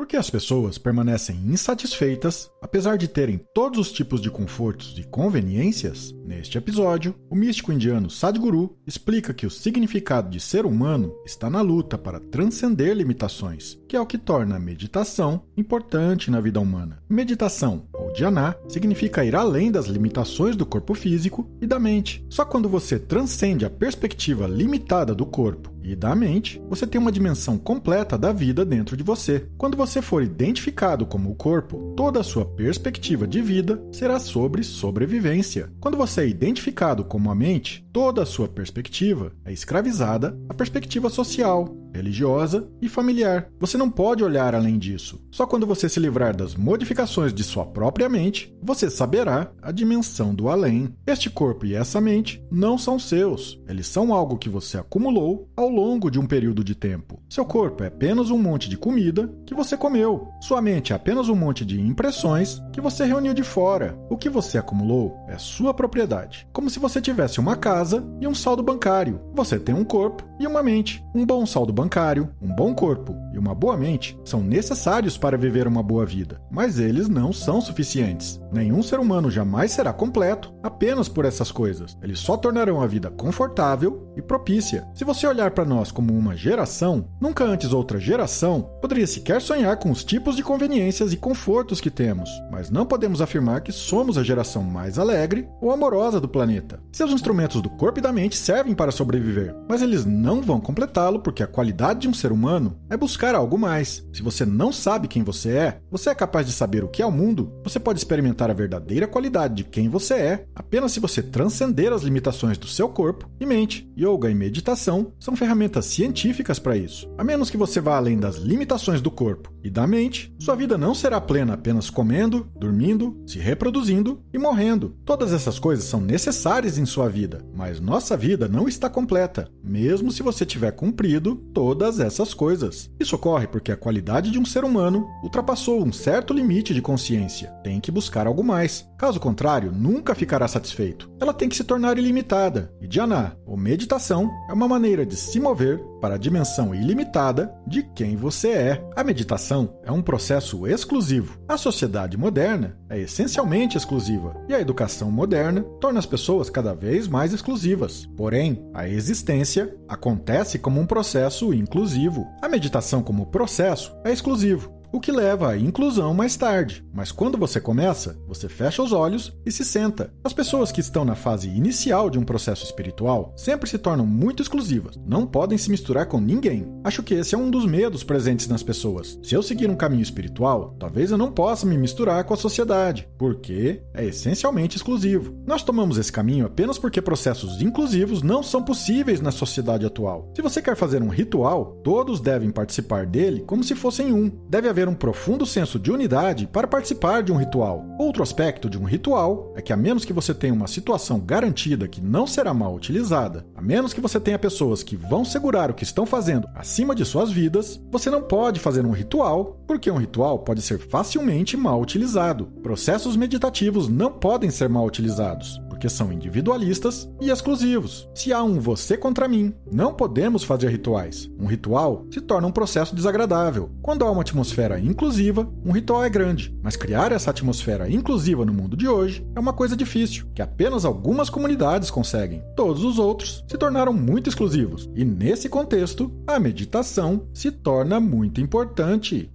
Por que as pessoas permanecem insatisfeitas apesar de terem todos os tipos de confortos e conveniências? Neste episódio, o místico indiano Sadhguru explica que o significado de ser humano está na luta para transcender limitações, que é o que torna a meditação importante na vida humana. Meditação, ou dhyana, significa ir além das limitações do corpo físico e da mente. Só quando você transcende a perspectiva limitada do corpo e da mente, você tem uma dimensão completa da vida dentro de você. Quando você for identificado como o corpo, toda a sua perspectiva de vida será sobre sobrevivência. Quando você é identificado como a mente, toda a sua perspectiva é escravizada à perspectiva social, religiosa e familiar. Você não pode olhar além disso. Só quando você se livrar das modificações de sua própria mente, você saberá a dimensão do além. Este corpo e essa mente não são seus. Eles são algo que você acumulou ao longo de um período de tempo. Seu corpo é apenas um monte de comida que você comeu. Sua mente é apenas um monte de impressões que você reuniu de fora. O que você acumulou é sua propriedade. Como se você tivesse uma casa e um saldo bancário. Você tem um corpo e uma mente. Um bom saldo bancário, um bom corpo uma boa mente são necessários para viver uma boa vida, mas eles não são suficientes. Nenhum ser humano jamais será completo apenas por essas coisas. Eles só tornarão a vida confortável e propícia. Se você olhar para nós como uma geração, nunca antes outra geração poderia sequer sonhar com os tipos de conveniências e confortos que temos, mas não podemos afirmar que somos a geração mais alegre ou amorosa do planeta. Seus instrumentos do corpo e da mente servem para sobreviver, mas eles não vão completá-lo porque a qualidade de um ser humano é buscar algo mais. Se você não sabe quem você é, você é capaz de saber o que é o mundo, você pode experimentar a verdadeira qualidade de quem você é apenas se você transcender as limitações do seu corpo e mente. Yoga e meditação são ferramentas científicas para isso. A menos que você vá além das limitações do corpo e da mente, sua vida não será plena apenas comendo, dormindo, se reproduzindo e morrendo. Todas essas coisas são necessárias em sua vida, mas nossa vida não está completa, mesmo se você tiver cumprido todas essas coisas. Isso ocorre porque a qualidade de um ser humano ultrapassou um certo limite de consciência. Tem que buscar algo mais. Caso contrário, nunca ficará satisfeito. Ela tem que se tornar ilimitada. E dhyana, ou meditação, é uma maneira de se mover para a dimensão ilimitada de quem você é. A meditação é um processo exclusivo. A sociedade moderna é essencialmente exclusiva e a educação moderna torna as pessoas cada vez mais exclusivas. Porém, a existência acontece como um processo inclusivo. A meditação como processo é exclusivo o que leva à inclusão mais tarde. Mas quando você começa, você fecha os olhos e se senta. As pessoas que estão na fase inicial de um processo espiritual sempre se tornam muito exclusivas, não podem se misturar com ninguém. Acho que esse é um dos medos presentes nas pessoas. Se eu seguir um caminho espiritual, talvez eu não possa me misturar com a sociedade, porque é essencialmente exclusivo. Nós tomamos esse caminho apenas porque processos inclusivos não são possíveis na sociedade atual. Se você quer fazer um ritual, todos devem participar dele como se fossem um. Deve haver haver um profundo senso de unidade para participar de um ritual. Outro aspecto de um ritual é que, a menos que você tenha uma situação garantida que não será mal utilizada, a menos que você tenha pessoas que vão segurar o que estão fazendo acima de suas vidas, você não pode fazer um ritual, porque um ritual pode ser facilmente mal utilizado. Processos meditativos não podem ser mal utilizados porque são individualistas e exclusivos. Se há um você contra mim, não podemos fazer rituais. Um ritual se torna um processo desagradável. Quando há uma atmosfera inclusiva, um ritual é grande, mas criar essa atmosfera inclusiva no mundo de hoje é uma coisa difícil, que apenas algumas comunidades conseguem. Todos os outros se tornaram muito exclusivos, e nesse contexto, a meditação se torna muito importante.